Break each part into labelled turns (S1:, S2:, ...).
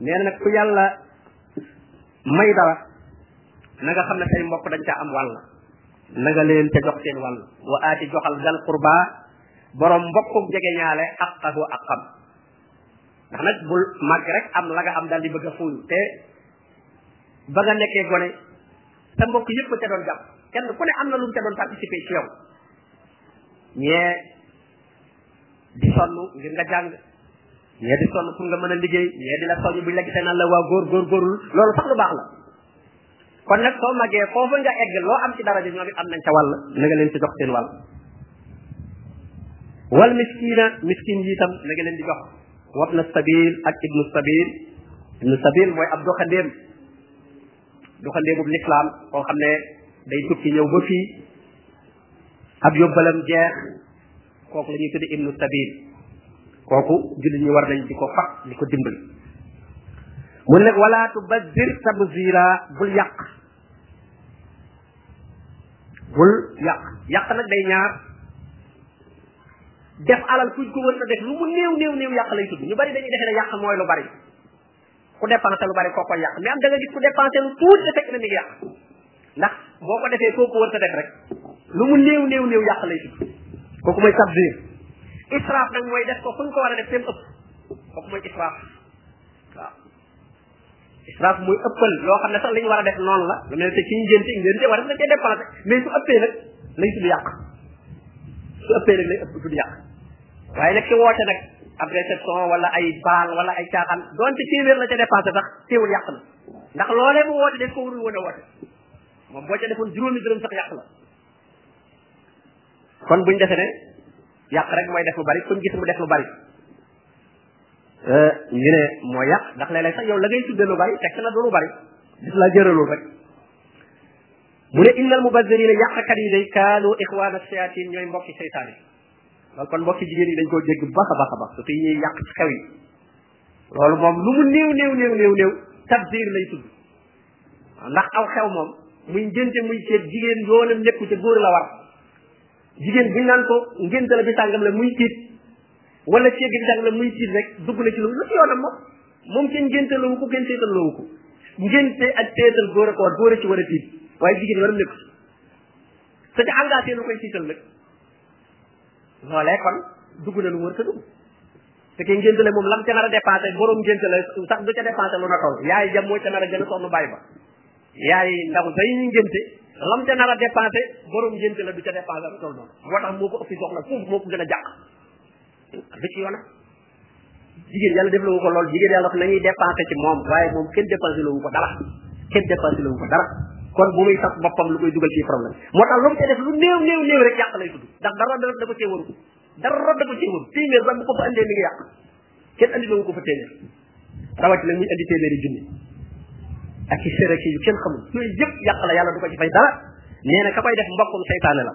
S1: nee na nag ku yàlla may dara na nga xam ne say mbokk dañ caa am wàll na nga leen ca jox seen wàll wa aati joxal gal qurba borom mbokkum jege ñaale xaqahu ak xam ndax nag bul màgg rek am la nga am daal di bëgg a fuuyu te ba nga nekkee gone sa mbokk yëpp ca doon jàpp kenn ku ne am na lu mu ca doon participer ci yow ñee di sonn ngir nga jàng ñee di sonn pour nga mën a liggéey ñee di la soññ buñ la gisee naan la waa góor góor góorul loolu sax lu baax la kon nag soo màggee foofu nga egg loo am ci daraja ñoom it am nañ ca wàll na nga leen ci jox seen wàll wal miskina miskin yi itam na nga leen di jox wabna sabil ak ibnu sabil ibnu sabil mooy ab doxandéem doxandéemub lislaam koo xam ne day tukki ñëw ba fii ab yóbbalam jeex kooku la ñuy tudde ibnu sabil kooku jullit ñi war nañ di ko faq di ko dimbali mu ne nag wala tubazzir tabzira bul yàq bul yàq yàq nag day ñaar def alal kuñ ko wër na def lu mu néew néew néew yàq lay tudd ñu bari dañuy defe ne yàq mooy lu bari ku dépensé lu bari koo koy yàq mais am da nga gis ku dépensé lu tuuti te fekk na mi ngi yàq ndax boo ko defee kooku wër sa def rek lu mu néew néew néew yàq lay tudd kooku mooy tabdir israaf nag mooy def ko fu ñu ko war a def seen ëpp kooku mooy israaf waaw israaf muy ëppal loo xam ne sax li ñu war a def noonu la lu mel ne ci ngénte ngénte war na cee dépensé mais su ëppee nag lay tudd yàq su ëppee nag lay ëpp tudd yàq waaye nag ki woote nag ab réception wala ay baal wala ay caaxaan donte téeméer la ca dépensé sax teewul yàq na ndax loolee mu woote def ko warul woon a woote moom boo ca defoon juróomi dërëm sax yàq la kon buñ defee ne yàq rek mooy def lu bari kuñ gis mu def lu bari euh, ñu ne moo yàq ndax léeg-léeg sax yow la ngay tudde lu bari fekk na du lu bari gis la jëralul rek mu ne innal mubazzirina yàqkat yi day kaanu ixwaana shayatin ñooy mbokki seytaane loolu kon mbokki jigéen yi dañ koo dégg bu baax a baax a baax surtout yi ñuy yàq ci xew yi loolu moom lu mu néew néew néew néew néew tabdir lay tudd ndax aw xew moom muy ngénte muy seet jigéen yoonam nekku ca góor la war jigéen buñ naan ko ngénte la bi sàngam la muy tiit wala ceeb bi sàngam la muy tiit rek dugg na ci lu lu ci yoonam moom moom kenn ngénte lawu ko kenn seetal lawu ko ngénte ak seetal góor a ko war góor a ci war a tiit waaye jigéen yoonam nekku ci te ci engagé lu koy tiital nag loolee kon dugg na lu wër te dugg te ki ngénte la moom lam ca nar a dépensé borom ngénte la sax du ca dépensé lu na toll yaay jam moo ca nar a gën a sonn bàyyi ba yaay ndaw day ñu ngénte lam ca nar a dépensé borom ngénte la du ca dépensé lu toll noonu moo tax moo ko ëppi soxla foofu moo ko gën a jàq du ci yoona jigéen yàlla def lawu ko lool jigéen yàlla wax nañuy dépensé ci moom waaye moom kenn dépensé lawu ko dara kenn dépensé lawu ko dara kon bu muy sax boppam lu koy dugal ci problème moo tax lu mu ca def lu néew néew néew rek yàq lay tudd ndax dara dara da ko cee waru dara da ko cee waru téeméer ba bu ko fa andee mi ngi yàq kenn andi lawu ko fa téeméer rawatina muy andi téeméeri junni ak ci sere ci yu kenn xamul yooyu yëpp yàq la yàlla du ko ci fay dara nee na ka koy def mbokkum seytaane la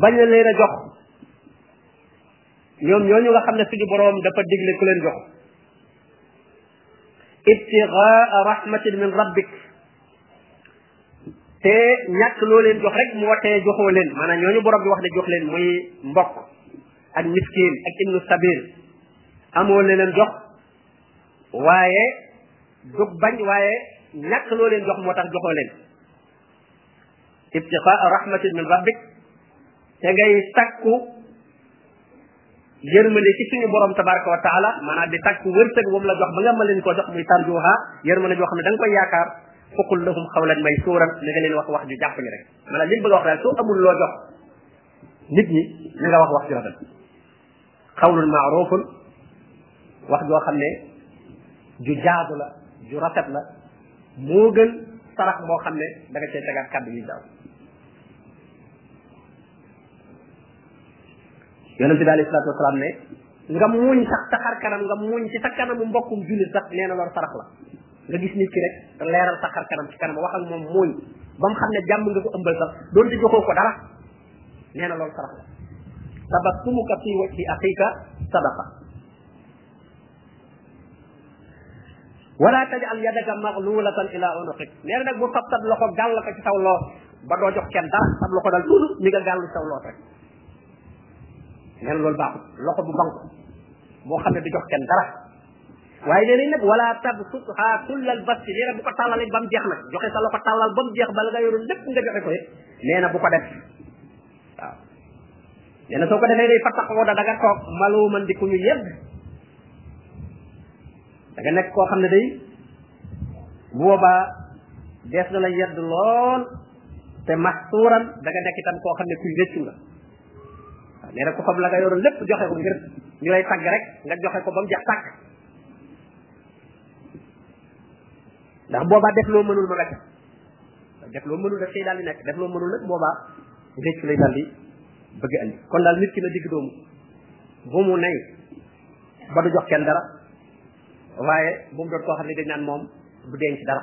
S1: bañ na leen a jox ñoom ñooñu nga xam ne suñu boroom dafa digle ku leen jox ibtigaa rahmatin min rabbik te ñàkk loo leen jox rek moo tee joxoo leen maanaam ñooñu borom bi wax ne jox leen muy mbokk ak miskin ak ibnu sabil amoo leen jox waaye du bañ waaye ñàkk loo leen jox moo tax joxoo leen ibtiqaa rahmatin min rabbik te ngay takku yërmande ci suñu borom tabaraka wa taala maanaam di takku wërsëg moom la jox ba nga ma leen ko jox muy tarjuha yërmande joo xam ne da nga koy yaakaar faqul lahum xawlan maysuuran na nga leen wax wax ju jàpp ni rek maanaam li mu bëgg a wax daal soo amul loo jox nit ñi na nga wax wax ju rafet xawlun maarufun wax joo xam ne ju jaadu la ju rafet la moo gën sarax moo xam ne da nga cee tegaat kàddu yu daaw yonente bi alayhi salaatu wasalaam ne nga muñ sax sa xar kanam nga muñ ci sa kanamu mbokkum jullit sax nee na loolu sarax la nga gis nit ki rek leeral sa xar kanam ci kanam wax ak moom muñ ba mu xam ne jàmm nga ko ëmbal sax doon di joxoo ko dara nee na loolu sarax la tabassumuka fi wajhi axiika sadaqa wala tajal yadaka maglulatan ila unuqik nee na nag bu fab sa loxo gàll ko ci saw loos ba doo jox kenn dara sa loxo dal tuuti mi nga gàll ci saw loos rek nee na loolu baaxul loxo bu banku boo xam ne du jox kenn dara waaye nee nañ nag wala tabsutha kullal basti nee na bu ko tàllalee ba mu jeex nag joxe sa loxo tàllal ba mu jeex bala nga yoroon lépp nga joxe ko it nee na bu ko def waaw nee na soo ko defee day fattaxoo da da nga toog maloo man di ku ñu yedd da nga nekk koo xam ne day bu boobaa dees na la yedd lool te maxsuuran da nga nekk itam koo xam ne kuy rëccu nga nee na ku fab la nga yoroon lépp joxe ko ngir ñu lay tagg rek nga joxe ko ba mu jeex tàkk ndax boobaa def loo mënul ma nga ca def loo mënul daf cay daal di nekk def loo mënul nag boobaa récc lay daal di bëgg andi kon daal nit ki na digg doomu bu mu nay ba du jox kenn dara waaye bu mu doon koo xam ne dañ naan moom du denc dara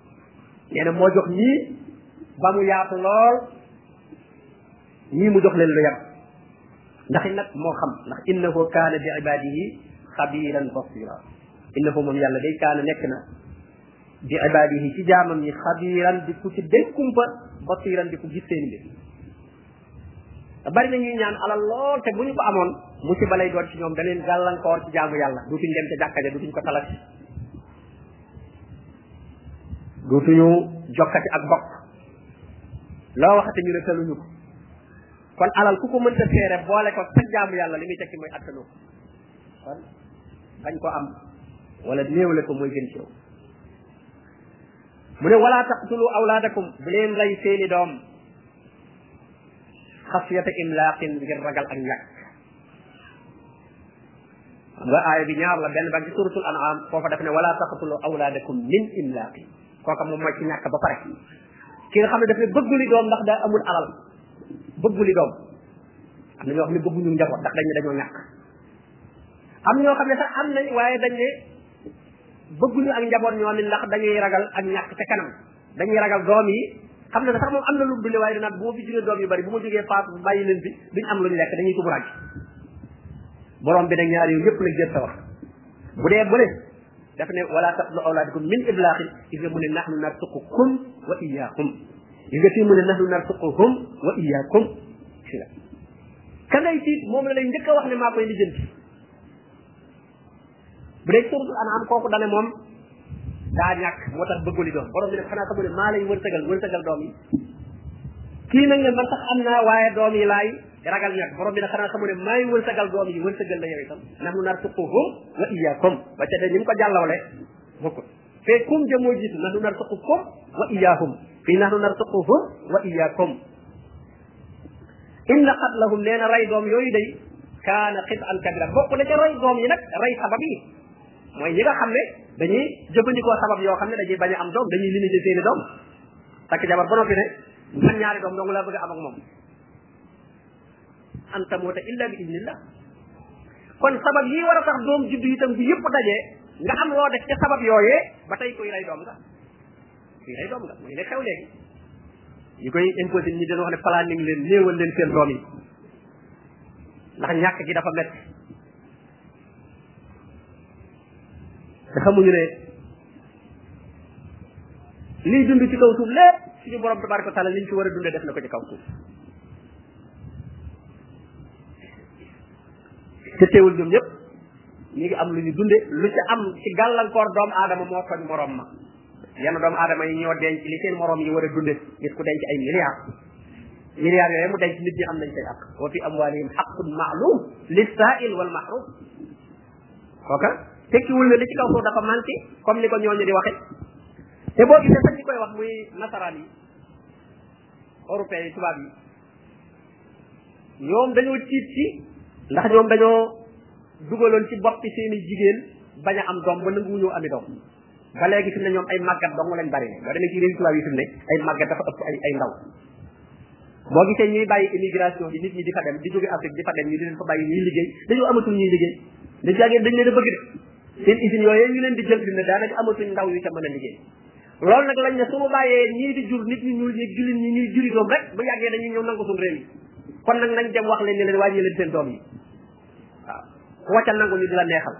S1: nee na moo jox ñii ba mu yaatu lool ñii mu jox leen lu yem ndax it nag moo xam ndax innahu kaana bi ibadihi xabiran basira innahu moom yàlla day kaana nekk na bi ibadihi ci jaamam ñi xabiran di ku ci dégg kumpa basiran di ku gis seen mbir bari na ñuy ñaan alal lool te bu ñu ko amoon musiba lay doon ci ñoom da leen gàllankoor ci jaamu yàlla dutuñ dem ca jàkka ja dutuñ ko talati dutuñu jokkati ak bokk loo waxati ñu ne taluñu ko kon alal ku ko mënta seere boole ko sa jaamu yàlla li muy tekki mooy attanu kon bañ ko am wala néewle ko mooy gën ci yow mu ne wala taqtulu awlaadakum bu leen rey seeni doom xasiyata imlaaqin ngir ragal ak ñàkk xam nga aaya bi ñaar la benn ba ci suratul an'am foofa daf ne wala taqtulu awlaadakum min imlaaqin kooka moom mooy ci ñàkk ba pare ki nga xam ne daf ne bëgguli doom ndax daa amul alal bëgguli doom am na ñoo xam ne bëgguñu njaboot ndax dañ ne dañoo ñàkk am ñoo xam ne sax am nañ waaye dañ ne bëgguñu ak njaboot ñoom it ndax dañuy ragal ak ñàkk ca kanam dañuy ragal doom yi xam ne sax moom am na lu mu dundee waaye dinaat bu ma fi juree doom yu bari bu ma jógee faatu bàyyi leen fi duñ am lu ñu lekk dañuy tuburaaj borom bi nag ñaar yooyu yëpp nag jël sa wax bu dee bu ne daf ne wala taqtulu awlaadakum min iblaaxin gis nga mu ne nahnu narzuqukum wa iyyaahum gis nga fii mu ne nahnu narzuquhum wa iyyakum ka ngay tiit moom la lay njëkk a wax ne maa koy lijjanti bu dee suratul anam kooku dane moom daa ñàkk moo tax bëgguli doom borom bi nag xanaa xamu ne maa lay wërsëgal wërsëgal doom yi kii nag ne man sax am naa waaye doom yi laay ragal ñàkk borom bi nag xanaa xamu ne maay wërsëgal doom yi wërsëgal la yow itam nahnu narzuquhum wa iyyakum ba ca de ni mu ko jàllawle bokkul te kum ja moo jiitu nanu narzuqukum wa iyaahum fii nahnu narzuquhum wa iyaakum inna qatlahum nee na rey doom yooyu day kaana xit'an kabira bokk na ca rey doom yi nag rey sabab yi mooy ñi nga xam ne dañuy jëfandikoo sabab yoo xam ne dañuy bañ a am doom dañuy limité seeni doom takk jabar ba noppi ne man ñaari doom dong laa bëgg a am ak moom an tamuuta illa bi idnillah kon sabab yi war a tax doom juddu itam bi yëpp dajee nga am loo def ca sabab yooyee ba tey kuy rey doom nga kuy rey doom nga mooy ne xew léegi ñu koy imposé ñi dañ wax ne planning leen néewal leen seen doom yi ndax ñàkk gi dafa métti te xamuñu ne liy dund ci kaw suuf lépp suñu borom tabaraka taala liñ ci war a dundee def na ko ci kaw suuf te teewul ñoom ñëpp ñu ngi am lu ñu dunde lu ci am ci gàllankoor doomu aadama moo tooñ morom ma yenn doomu aadama yi ñoo denc li seen morom yi war a dunde nit ku denc ay milliards milliards yooyu mu denc nit ñi am nañ say ak wa fi amwalihim haqqun ma'lum lis-sa'il wal mahrum kooka tekkiwul ne li ci kaw suuf dafa manqué comme ni ko ñooñu di waxe te boo gisee sax ñi koy wax muy nasaraan yi européens yi tubaab yi ñoom dañoo tiit ci ndax ñoom dañoo dugaloon ci boppi seeni jigéen bañ a am doom ba nanguwuñoo ami doom ba léegi fi mu ne ñoom ay màggat dong lañ bari ne boo demee ci réew tubaab yi fi mu ne ay màggat dafa ëpp ay ay ndaw boo gisee ñuy bàyyi immigration bi nit ñi di fa dem di jóge Afrique di fa dem ñu di leen fa bàyyi ñuy liggéey dañoo amatul ñuy liggéey dañ jàngee dañ leen a bëgg de seen usines yooyu ñu leen di jël fi mu ne daanaka amatuñ ndaw yu ca mën a liggéey loolu nag lañ ne su ma bàyyee ñii di jur nit ñi ñuul ñi jullit ñi ñuy juri doom rek bu yàggee dañuy ñëw nangu suñu réew yi kon nag nañ dem wax leen ne leen wàññi leen seen doom yi waaw ku wàcca nangu ñu di la neexal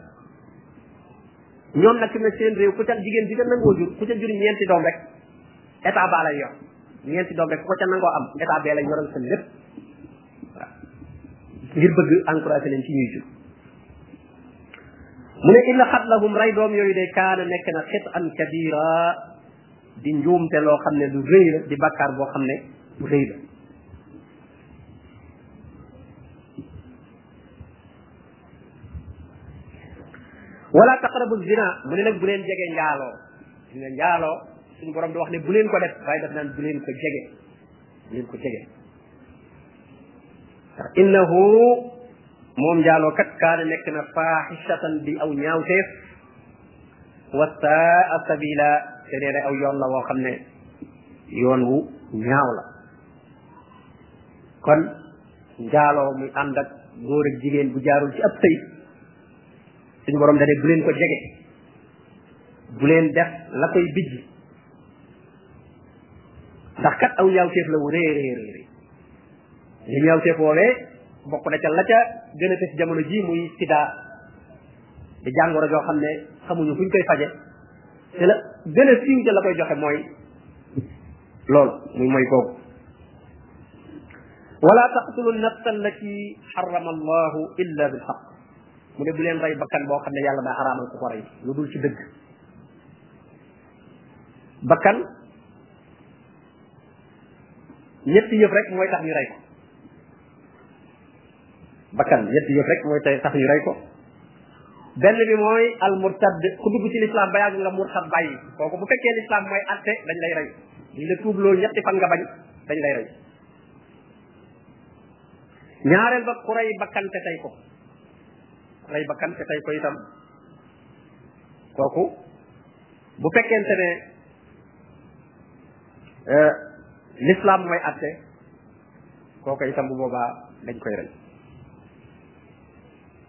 S1: ñoom nag fi ne seen réew ku ca jigéen bi nga nangoo jur ku ca jur ñeenti doom rek état baa lay yor ñeenti doom rek ku ko ca nangoo am état bee lay yoral sa lépp waaw ngir bëgg encouragé leen ci ñuy jur mu ne illa xatlahum rey doom yooyu de kaana nekk na xit an kabira di njuumte loo xam ne lu rëy la di bakkaar boo xam ne lu rëy la wala taqrabu zina mu ne nag bu leen jege njaaloo gis nga njaaloo suñu borom di wax ne bu leen ko def waaye daf naan bu leen ko jege bu leen ko jege ndax innahu moom njaaloo kat kaana nekk na faaxisatan di aw ñaawteef wa saa sabila te nee na aw yoon la woo xam ne yoon wu ñaaw la kon njaaloo muy ànd ak góor ak jigéen bu jaarul ci ab sëy suñu borom dane bu leen ko jege bu leen def la koy bijj ndax kat aw ñaawteef la wu rëy rëy rëy li ñaawteef woowee bokk na ca la ca gën a fës jamono ji muy sida di jàngoro joo xam ne xamuñu fuñ koy faje te la gën a siiw ca la koy joxe mooy loolu muy mooy kooku wala taqtulu nafsa allati xarama allahu illa bilxaq mu ne bu leen rey bakkan boo xam ne yàlla daa araamal ku ko rey lu dul ci dëgg bakkan ñetti yëf rek mooy tax ñu rey ko bakkan ñetti yëf rek mooy tax ñu rey ko benn bi mooy al murtad ku dugg ci lislaam ba yàgg nga murtad bàyyi kooku bu fekkee lislaam mooy atte dañ lay rey ñu la tuubloo ñetti fan nga bañ dañ lay rey ñaareel ba ku rey bakkan te tey ko rey bakkan te tey ko itam kooku bu fekkente ne euh, l'islam mooy atte kooku itam bu boobaa dañ koy rey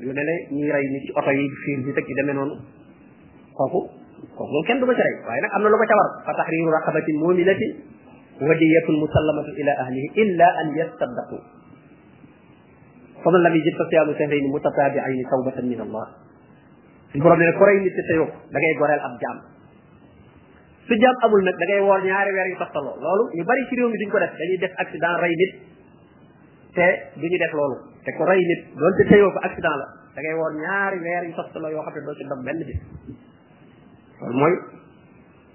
S1: yu mel ne ñuy rey nit ci oto yi fiir bi teg ci demee noonu kooku kooku moom kenn du ko ci rey waaye nag am na lu ko ca war fa tahriru raqabatin muminatin wadiyatun musallamatu ila ahlihi illa an yasaddaqu fa man lam yajid fa siyaamu shahrayni mutatabi'ayni tawbatan min allah suñu borom ne ko rey nit te teyoo da ngay goreel ab jaam su jaam amul nag da ngay woor ñaari weer yu toftaloo loolu ñu bari ci réew mi duñ ko def dañuy def accident rey nit te du ñu def loolu te ko rey nit doonte teyoo ko accident la da ngay woor ñaari weer yu softaloo yoo xam ne doo ci dog benn bis loolu mooy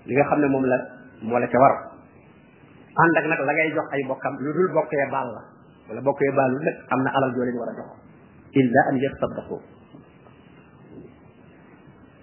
S1: li nga xam ne moom la moo la ca war ànd ak nag la ngay jox ay bokkam lu dul bokkee baal la wala bokkee baal lu nag am na alal joo leen war a jox illa an yasaddaqu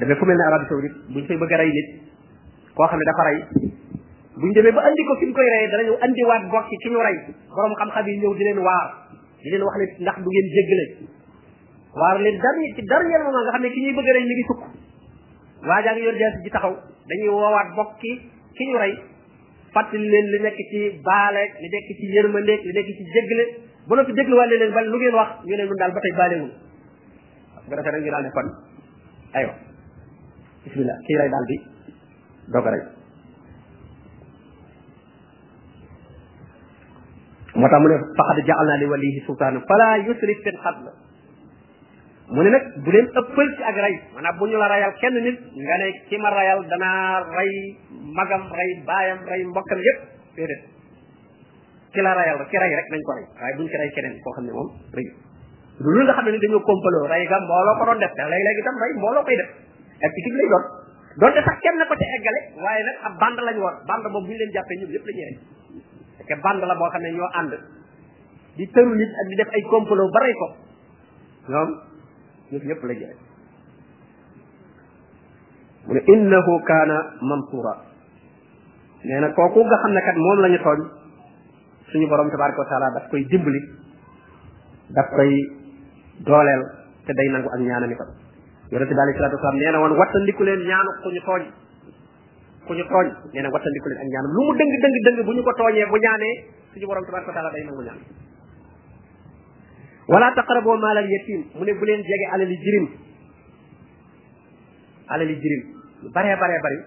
S1: dafay ku mel ne Arabie Saoudite buñ fay bëgg a rey nit koo xam ne dafa rey buñ demee ba andi ko fi ñu koy reyee danañu andiwaat bokk ci ki ñu rey borom xam-xam yi ñëw di leen waar di leen wax ne ndax du ngeen jéggale waar leen dernier ci dernier moment nga xam ne ki ñuy bëgg a rey mi ngi sukk waajaa ngi yor jaasi ji taxaw dañuy woowaat bokk ki ki ñu rey fàttali leen li nekk ci baale li nekk ci yërmandeeg li nekk ci jéggale ba noppi dégluwaat leen ba lu ngeen wax ñu ne ñun daal ba tey baalewul nga defee rek ñu daal ne kon aywa bismillah kii lay daal di doog a rey moo tax mu ne faqad ja'alna li walihi sultaana fala yusrif fil qatl mu ne nag bu leen ëppal ci ak rey maanaam bu ñu la rayal kenn nit nga ne ki ma rayal danaa rey magam rey baayam rey mbokkam yépp déedéet ki la rayal ki ray rek nañ ko ray waaye buñ ci ray keneen koo xam ne moom rëy du lu nga xam ne dañoo kompaloo ray ga mbooloo ko doon def te léeg-léeg itam ray mbooloo koy def ak ci lay doon donte sax kenn ko te eggale waaye nag ab bande lañ war bande boobu bu ñu leen jàppee ñoom yëpp la ñuy rey parce que bande la boo xam ne ñoo ànd di tëru nit ak di def ay complot ba rey ko ñoom ñëpp ñëpp la ñuy rey mu ne innahu kaana mansura nee na kooku nga xam ne kat moom la ñu tooñ suñu borom tabaraka wa taala daf koy dimbali daf koy dooleel te day nangu ak ñaanam itam yonent bi alayhi salaatu wasalaam nee na woon wattandiku leen ñaanu ku ñu tooñ ku ñu tooñ nee na wattandiku leen ak ñaanam lu mu dëng dëng dëng bu ñu ko tooñee bu ñaanee suñu borom tabaraka wa taala day nangu ñaan wala taqraboo maalal yatim mu ne bu leen jege alali jirim alali jirim lu baree baree bari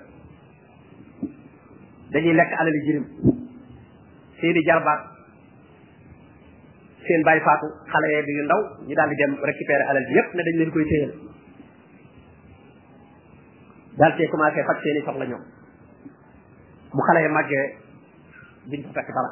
S1: dañuy lekk alali jirim seeni jarbaat seen bàyyi faatu xale yee bi yu ndaw ñu daal di dem récupérer alal bi yépp ne dañ leen koy téyal daal cee commencé faj seeni soxla ñoom bu xale yi màggee duñ ko fekk dara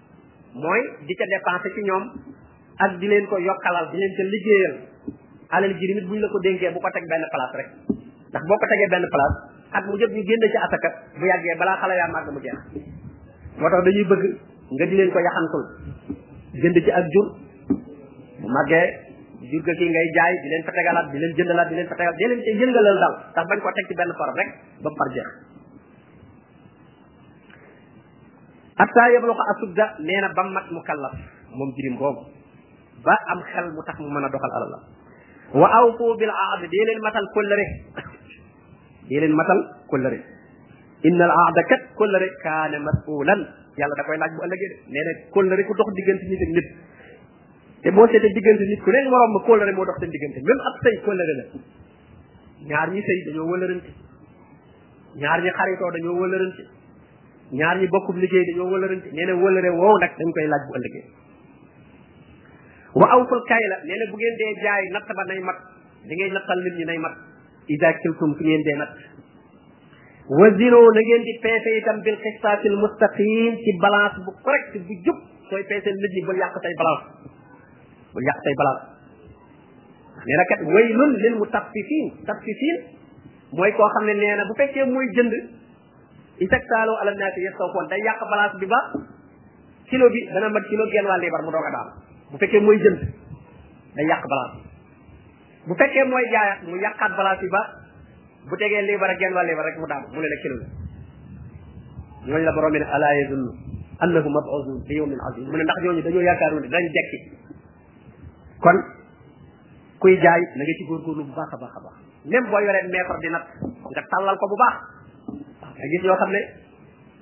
S1: mooy di ca dépensé ci ñoom ak di leen ko yokkalal di leen ca liggéeyal alal ji nit bu ñu la ko dénkee bu ko teg benn place rek ndax boo ko tegee benn place ak mu jot ñu génn ci asaka bu yàggee balaa xale yaa màgg mu jeex moo tax dañuy bëgg nga di leen ko yaxantul jënd ci ak jur bu màggee jur ga kii ngay jaay di leen fa tegalaat di leen jëndalaat di leen fa tegalaat di leen ca yëngalal daal ndax bañ ko teg ci benn forme rek ba mu far jeex hatta yabluqa asudda nee na ba mat mu kallaf moom jirim boobu ba am xel mu tax mu mën a doxal alal la wa awfu bil aad dee leen matal kóllëre dee leen matal kóllëre inna al aada kat kóllëre kaane masulan yàlla da koy laaj bu ëllëgee de nee na kóllëre ku dox diggante nit ak nit te boo seetee diggante nit ku ne morom ma kóllëre moo dox seen diggante même ab sëy kóllëre la ñaar ñi sëy dañoo wëlërante ñaar ñi xaritoo dañoo wëlërante ñaar ñi bokkub liggéey dañoo wëlërante nee na wëlëre woow nag dañ koy laaj bu ëllëgee wa awful kayla nee na bu ngeen dee jaay natt ba nay mat da ngay nattal nit ñi nay mat ida kiltum su ngeen dee natt wa zino na ngeen di peese itam bil xistaatil mustaqim ci balance bu correct bu jub sooy peese nit ñi bul yàq say balance bul yàq say balance nee na kat waylun lil mutaffifin taffifin mooy koo xam ne nee na bu fekkee mooy jënd istaktaaloo alal naati yëpp saw koon day yàq balance bi ba kilo bi dana mat kilo genn wàll liibar mu doog a daal bu fekkee mooy jënd day yàq balance bi bu fekkee mooy jaayaat mu yàqaat balance bi ba bu tegee liibar ak genn wàll liibar rek mu daal mu ne la kilo la ñooñu la borom bi ne alaa yazunnu annahu mab'uusun li yawmin aziim mu ne ndax ñooñu dañoo yaakaaru ne dañ dekki kon kuy jaay na nga ci góorgóorlu bu baax a baax a baax même boo yoree mètre di nat nga tàllal ko bu baax nga gis ñoo xam ne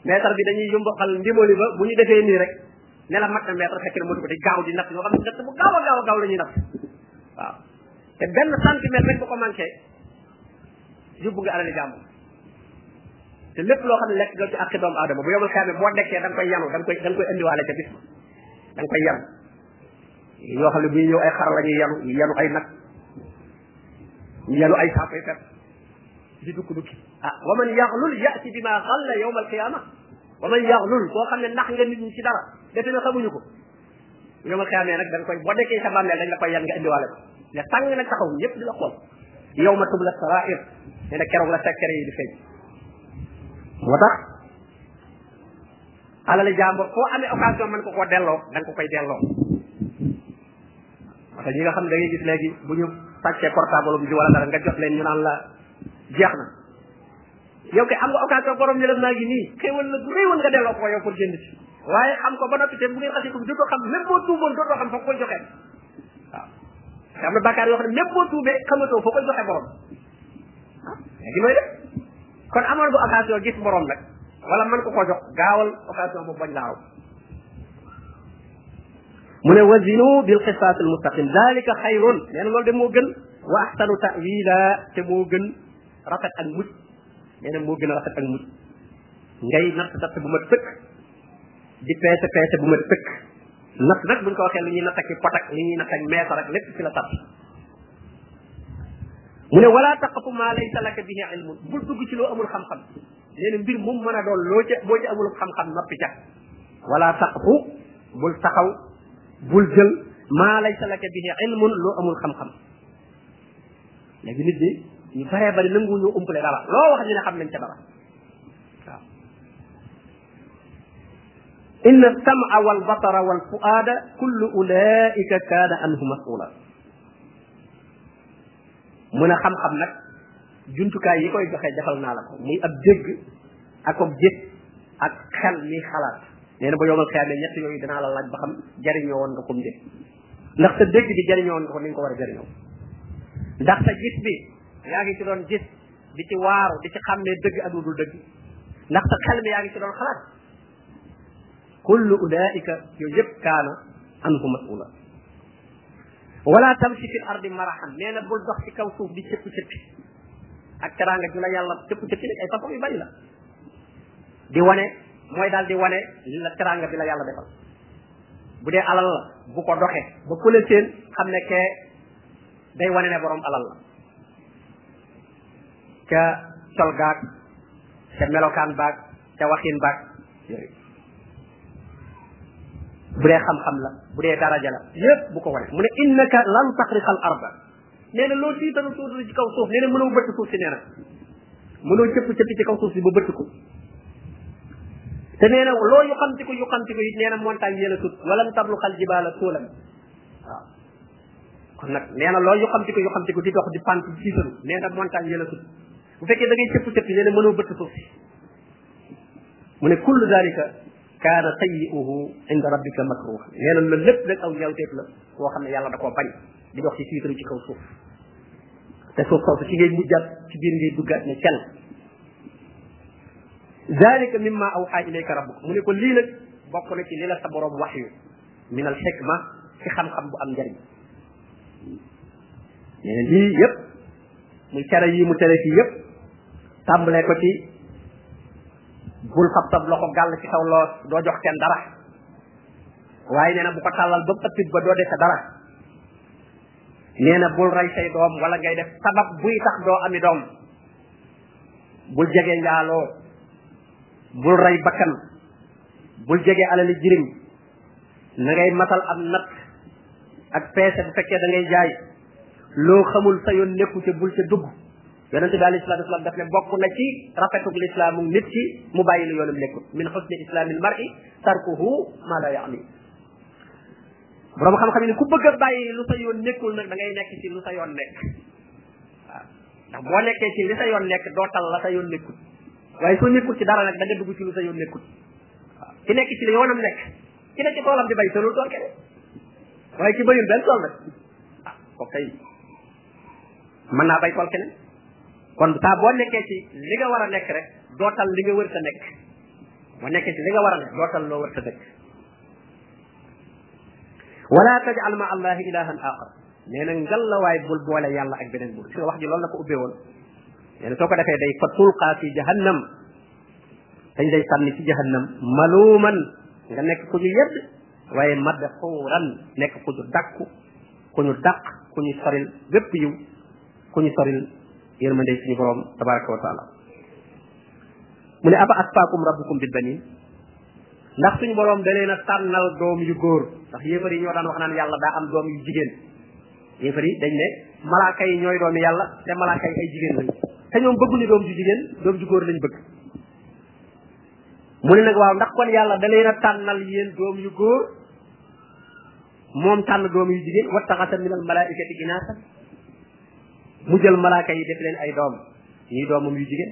S1: mètre bi dañuy yumbaxal ndimali ba bu ñu defee nii rek ne la mat na mètre fekk na motu ko di gaaw di natt ñoo xam ne natt bu gaaw a gaaw a gaaw la ñuy natt waaw te benn centimètre rek bu ko manqué yóbbu nga alali jàmm te lépp loo xam ne lekk nga ci àqi doomu aadama bu yobul xeer boo dekkee da nga koy yanu da nga koy da nga koy indiwaale ca bis da nga koy yanu yoo xam ne bu ñu ñëw ay xar la ñuy yanu yanu ay nag yanu ay saafay fet di dukk dukki ah wa man yaxlul yati bi ma xalla yowma alqiyama wa man yaxlul koo xam ne nax nga nit ñi ci dara defe na xamuñu ko yowma alqiyama nag da nga koy boo dekkee sa bàmmeel dañ la koy yan nga indiwaale ko ne tàng nag taxaw ñëpp di la xool yowma tubla sarair nee na keroog la sekkere yi di feeñ moo tax alal jàmbur foo amee occasion mën ko koo delloo da ko koy delloo parce que ñi nga xam ne da ngay gis léegi bu ñu sàccee portable bi wala dara nga jot leen ñu naan la jeex na yow kay am nga occasion borom ñu def naa gi nii xéewal la bu réewoon nga delloo ko yow pour jënd ci waaye xam ko ba noppi te bu ngeen xasee ko dootoo xam même boo tuuboon dootoo xam fa ko joxee waaw te am na bàkkaar yoo xam ne même boo tuubee xamatoo foo koy joxe borom ah léegi nooy def kon amoon bu occasion gis borom nag wala man ko ko jox gaawal occasion boobu bañ laaw mu ne wazinu bil qisaas al mustaqim dalika xayrun nee na loolu de moo gën wa axsanu tawila te moo gën rafet ak mucc nee na moo gën a rafet ak mucc ngay natt natt bu mat sëkk di peese peese bu ma tëkk natt nag buñ ko waxee lu ñuy natt ak pot ak li ñuy natt ak meesar ak lépp ci la tàbbi mu ne wala taqfu ma laysa laka bihi ilmun bul dugg ci loo amul xam-xam nee na mbir moom mën a doon loo ca boo ca amul xam-xam noppi ca wala taqfu bul taxaw bul jël ma laysa laka bihi ilmun loo amul xam-xam léegi nit ñi ñu baree bari nangu ñu umpale dara loo wax ñu ne xam nañ ca dara inna sam'a wal basara wal fu'aada kullu ulaa'ika kaana anhu mas'uula mu ne xam-xam nag jumtukaay yi koy joxe defal naa la ko muy ab dégg ak ab jëf ak xel mi xalaat nee na ba yoomal xeyaam ne ñett yooyu danaa la laaj ba xam jariñoo woon nga ko mu jëf ndax sa dégg bi jariñoo woon nga ko ni nga ko war a jariñoo ndax sa gis bi yaa ngi ci doon gis di ci waaru di ci xàmmee dëgg ak lu dul dëgg ndax sa xel mi yaa ngi ci doon xalaat kullu ulaika yooyu yëpp kaana anhu masula wala tamsi fil ardi marahan nee na bul dox ci kaw suuf di cëpp cëppi ak teraanga ju la yàlla cëpp cëppi nag ay façon yu bari la di wane mooy daal di wane la teraanga bi la yàlla defal bu dee alal la bu ko doxee ba ku la seen xam ne kee day wane ne borom alal la ca sol gaag ca melokaan baag ca waxin baag bu dee xam-xam la bu dee daraja la yépp bu ko wane mu ne innaka lan taxriqa al arda nee na loo tiitalu tuutalu ci kaw suuf nee na mënoo bëtt suuf si nee na mënoo cëpp cëpp ci kaw suuf si ba bëtt ko te nee na loo yuqamti ko yuqamti ko it nee na montagne yéen a tut walan tablu xal jibaala tuulan waaw kon nag nee na loolu yu xam ci ko yu xam ci ko di dox di pant di tiitaru nee na montagne yi la sut bu fekkee da ngay cëpp cëpp nee na mënoo bëtt suuf si mu ne kullu dalika kaana sayyi'uhu inda rabbika makruha nee na loolu lépp nag aw ñaawteef la koo xam ne yàlla da koo bañ di dox ci tiitaru ci kaw suuf te suuf soosu ci ngay mujjaat ci biir ngay duggaat ne cel dalika mimma awha ilayka rabbuk mu ne ko lii nag bokk na ci li la sa borom wax yu min al xikma ci xam-xam bu am njariñ nee na lii yëpp muy tere yi mu tere fii yëpp tàmbalee ko ci bul fab sab loxo gàll ci saw loos doo jox kenn dara waaye nee na bu ko tàllal ba mu ëppit ba doo defe dara nee na bul rey say doom wala ngay def sabab buy tax doo ami doom bul jege njaaloo bul rey bakkan bul jege alali jirim na ngay matal am nat ak peese bu fekkee da ngay jaay loo xamul sa yoon nekku ca bul ca dugg yonente bi alayhi salatu wasalam daf ne bokk na ci rafetuk lislaamu nit ki mu bàyyi lu yoonam nekkul min xusni islaamil mar'i tarkuhu ma la yaani borom xam-xam ne ku bëgg a bàyyi lu sa yoon nekkul nag da ngay nekk ci lu sa yoon nekk waaw ndax boo nekkee ci li sa yoon nekk doo tal la sa yoon nekkul waaye soo nekkul ci dara nag da nga dugg ci lu sa yoon nekkul waaw ki nekk ci li yoonam nekk ki nekk ci toolam di bay solo tool keneen waaye ki bayul benn tool nag ah ko kay mën naa bay tool keneen kon saa boo nekkee ci li nga war a nekk rek dootal li nga wër sa nekk boo nekkee ci li nga war a nekk dootal loo wër sa nekk wala tajal ma allahi ilahan axar nee na ngal la waay bul boole yàlla ak beneen bur si wax ji loolu la ko ubbee woon nee na soo ko defee day fa tulqaa fi jahannam dañ lay sànni ci jahannam maluuman nga nekk ku ñu yedd waaye madxuuran nekk ku ñu dàkku ku ñu dàq ku ñu soril bépp yiw ku ñu soril yërmande suñu borom tabaraka wa taala mu ne aba asfaakum rabbukum bil banin ndax suñu borom da leen a tànnal doom yu góor ndax yéefar yi ñoo daan wax naan yàlla daa am doom yu jigéen yéefar yi dañ ne malaaka yi ñooy doomi yàlla te malaaka yi ay jigéen lañ te ñoom bëgguñu doom ju jigéen doom ju góor lañ bëgg mu ne nag waaw ndax kon yàlla da leen a tànnal yéen doom yu góor moom tànn doom yu jigéen wattaxasa min al malaikati inaasa mu jël malaaka yi def leen ay doom ñuy doomam yu jigéen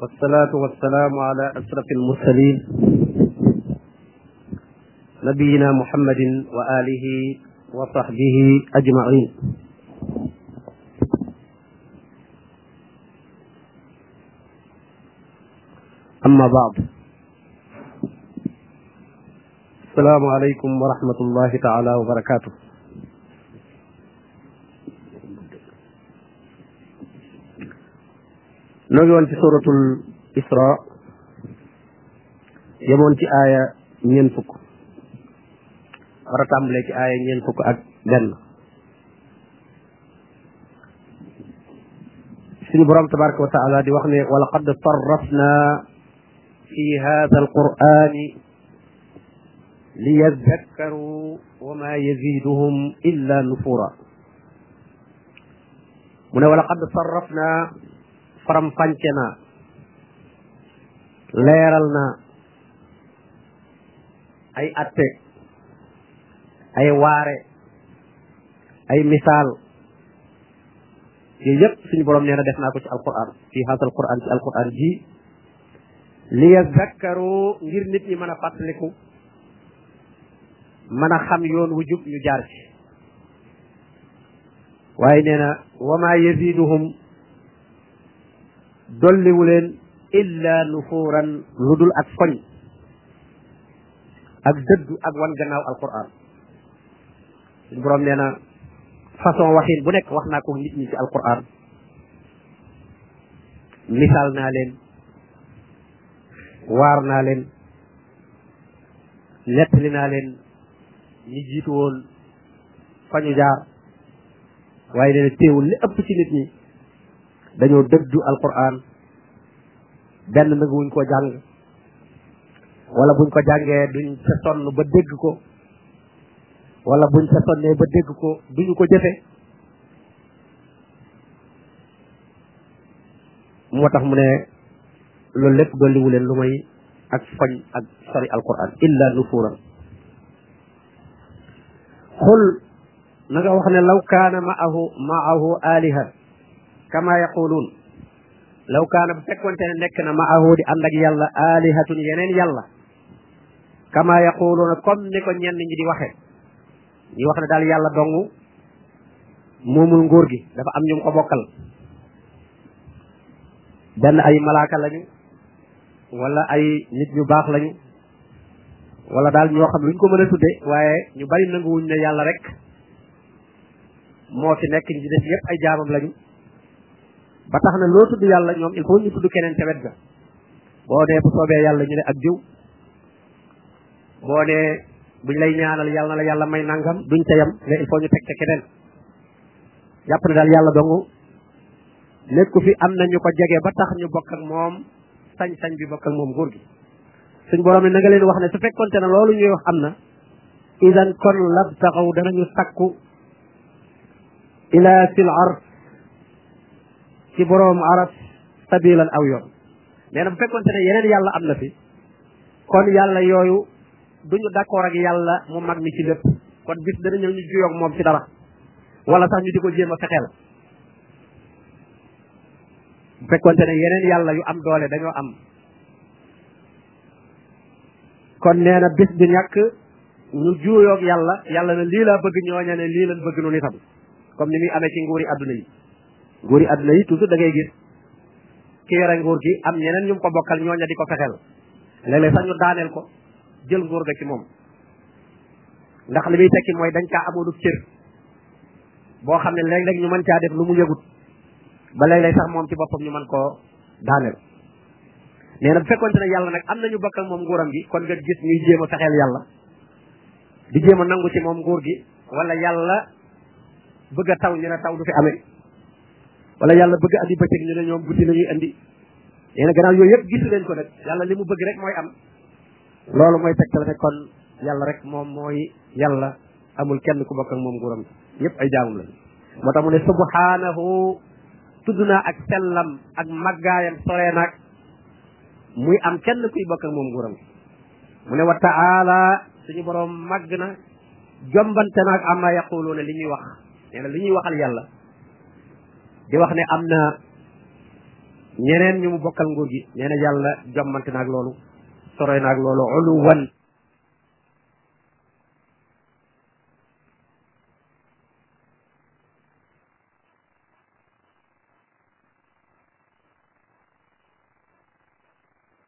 S1: والصلاة والسلام على أشرف المرسلين نبينا محمد وآله وصحبه أجمعين أما بعد السلام عليكم ورحمة الله تعالى وبركاته noo ngi woon ci suratul isra yemoon ci aaya ñeen fukk war a tàmbalee ci aaya ñeen fukk ak benn suñu borom tabaraka wa taala di wax ne wa laqad sarrafna fi hada alqurani li yadakkaru wa ma yaziduhum illa nufura mu ne wala qad sarraf naa faram fànce naa leeral naa ay atte ay waare ay misaal yooyu yëpp suñu borom nee na def naa ko ci alquran fii haasal quran ci alquran ji li yazakkaru ngir nit ñi mën a fàttaliku mën a xam yoon wu jub ñu jaar ci waaye nee na wa ma yaziduhum dolliwu leen illa nufuuran lu dul ak foñ ak dëddu ak wan gannaaw alquran suñu borom nee na façon waxin bu nekk wax naa ko nit ñi ci alquran misaal naa leen waar naa leen nettali naa leen ñi jiitu woon fa ñu jaar waaye nee na teewul li ëpp ci nit ñi dañoo dëddu alquran benn nag wuñ ko jàng wala buñ ko jàngee duñ ca sonn ba dégg ko wala buñ ca sonnee ba dégg ko duñu ko jëfe moo tax mu ne loolu lépp dolliwu leen lu may ak fañ ak sori alquran illa nufuran xul na nga wax ne law kaana maahu maahu aliha kama yaquluun law kaana bu fekkonte ne nekk na maahu di ànd ak yàlla alihatun yeneen yàlla kama yaquluuna comme ni ko ñenn ñi di waxe ñi wax ne daal yàlla dong moomul nguur gi dafa am ñu ko bokkal benn ay malaaka lañu wala ay nit ñu baax lañu wala daal ñoo xam luñ ko mën a tudde waaye ñu bari nanguwuñ ne yàlla rek moo fi nekk ñi ci def yépp ay jaamam lañu ba tax na loo tudd yàlla ñoom il faut ñu tudd keneen ca wet ga boo dee bu soobee yàlla ñu ne ak diw boo dee buñ lay ñaanal yàlla na la yàlla may nangam duñ ca yam mais il faut ñu teg ca keneen jàpp ne daal yàlla dong nekku fi am na ñu ko jege ba tax ñu bokk ak moom sañ-sañ bi bokk ak moom nguur gi suñ borom ne na nga leen wax ne su fekkonte ne loolu ñuy wax am na idan kon lab taxaw danañu sakku ila sil ars ci boroom arab sabilan aw yoon nee na bu fekkoonte ne yeneen yàlla am na fi kon yàlla yooyu duñu d'accord ak yàlla mu mag mi ci lépp kon bis dana ñëw ñu juyoog moom ci dara wala sax ñu di ko jéem a fexeel bu fekkonte ne yeneen yàlla yu am doole dañoo am kon nee na bis bi ñàkk ñu juuyoog yàlla yàlla na lii laa bëgg ñooña ne lii lan bëgg nu nitam comme ni muy amee ci nguuri adduna yi nguuri adduna yi toujours da ngay gis ki yore nguur gi am ñeneen ñu ko bokkal ñooña di ko fexeel léeg-léeg sax ñu daaneel ko jël nguur ga ci moom ndax li muy tekki mooy dañ kaa amoonu cër boo xam ne léeg-léeg ñu mën caa def lu mu yëgut ba léeg-léeg sax moom ci boppam ñu mën koo daaneel nee na bu fekkonte ne yàlla nag am nañu bokk ak moom nguuram gi kon nga gis ñuy jéem a fexeel yàlla di jéem a nangu ci moom nguur gi wala yàlla bëgg a taw ñu ne taw du fi amee wala yàlla bëgg andi bëccëg ñu ne ñoom guddi la ñuy andi nee na gannaaw yooyu yëpp gisu leen ko nag yàlla li mu bëgg rek mooy am loolu mooy tegtal ne kon yàlla rek moom mooy yàlla amul kenn ku bokk ak moom nguuram ñëpp ay jaamum lañu moo tax mu ne subhanahu tudd naa ak sellam ak màggaayam soree naag muy am kenn kuy bokk ak moom nguuram mu ne wa taala suñu borom màgg na jombante naag amma yaquluuna li ñuy wax nee na li ñuy waxal yàlla di wax ne am na ñeneen ñu mu bokkal nguur gi nee na yàlla jombante naag loolu soroy naag loolu uluwan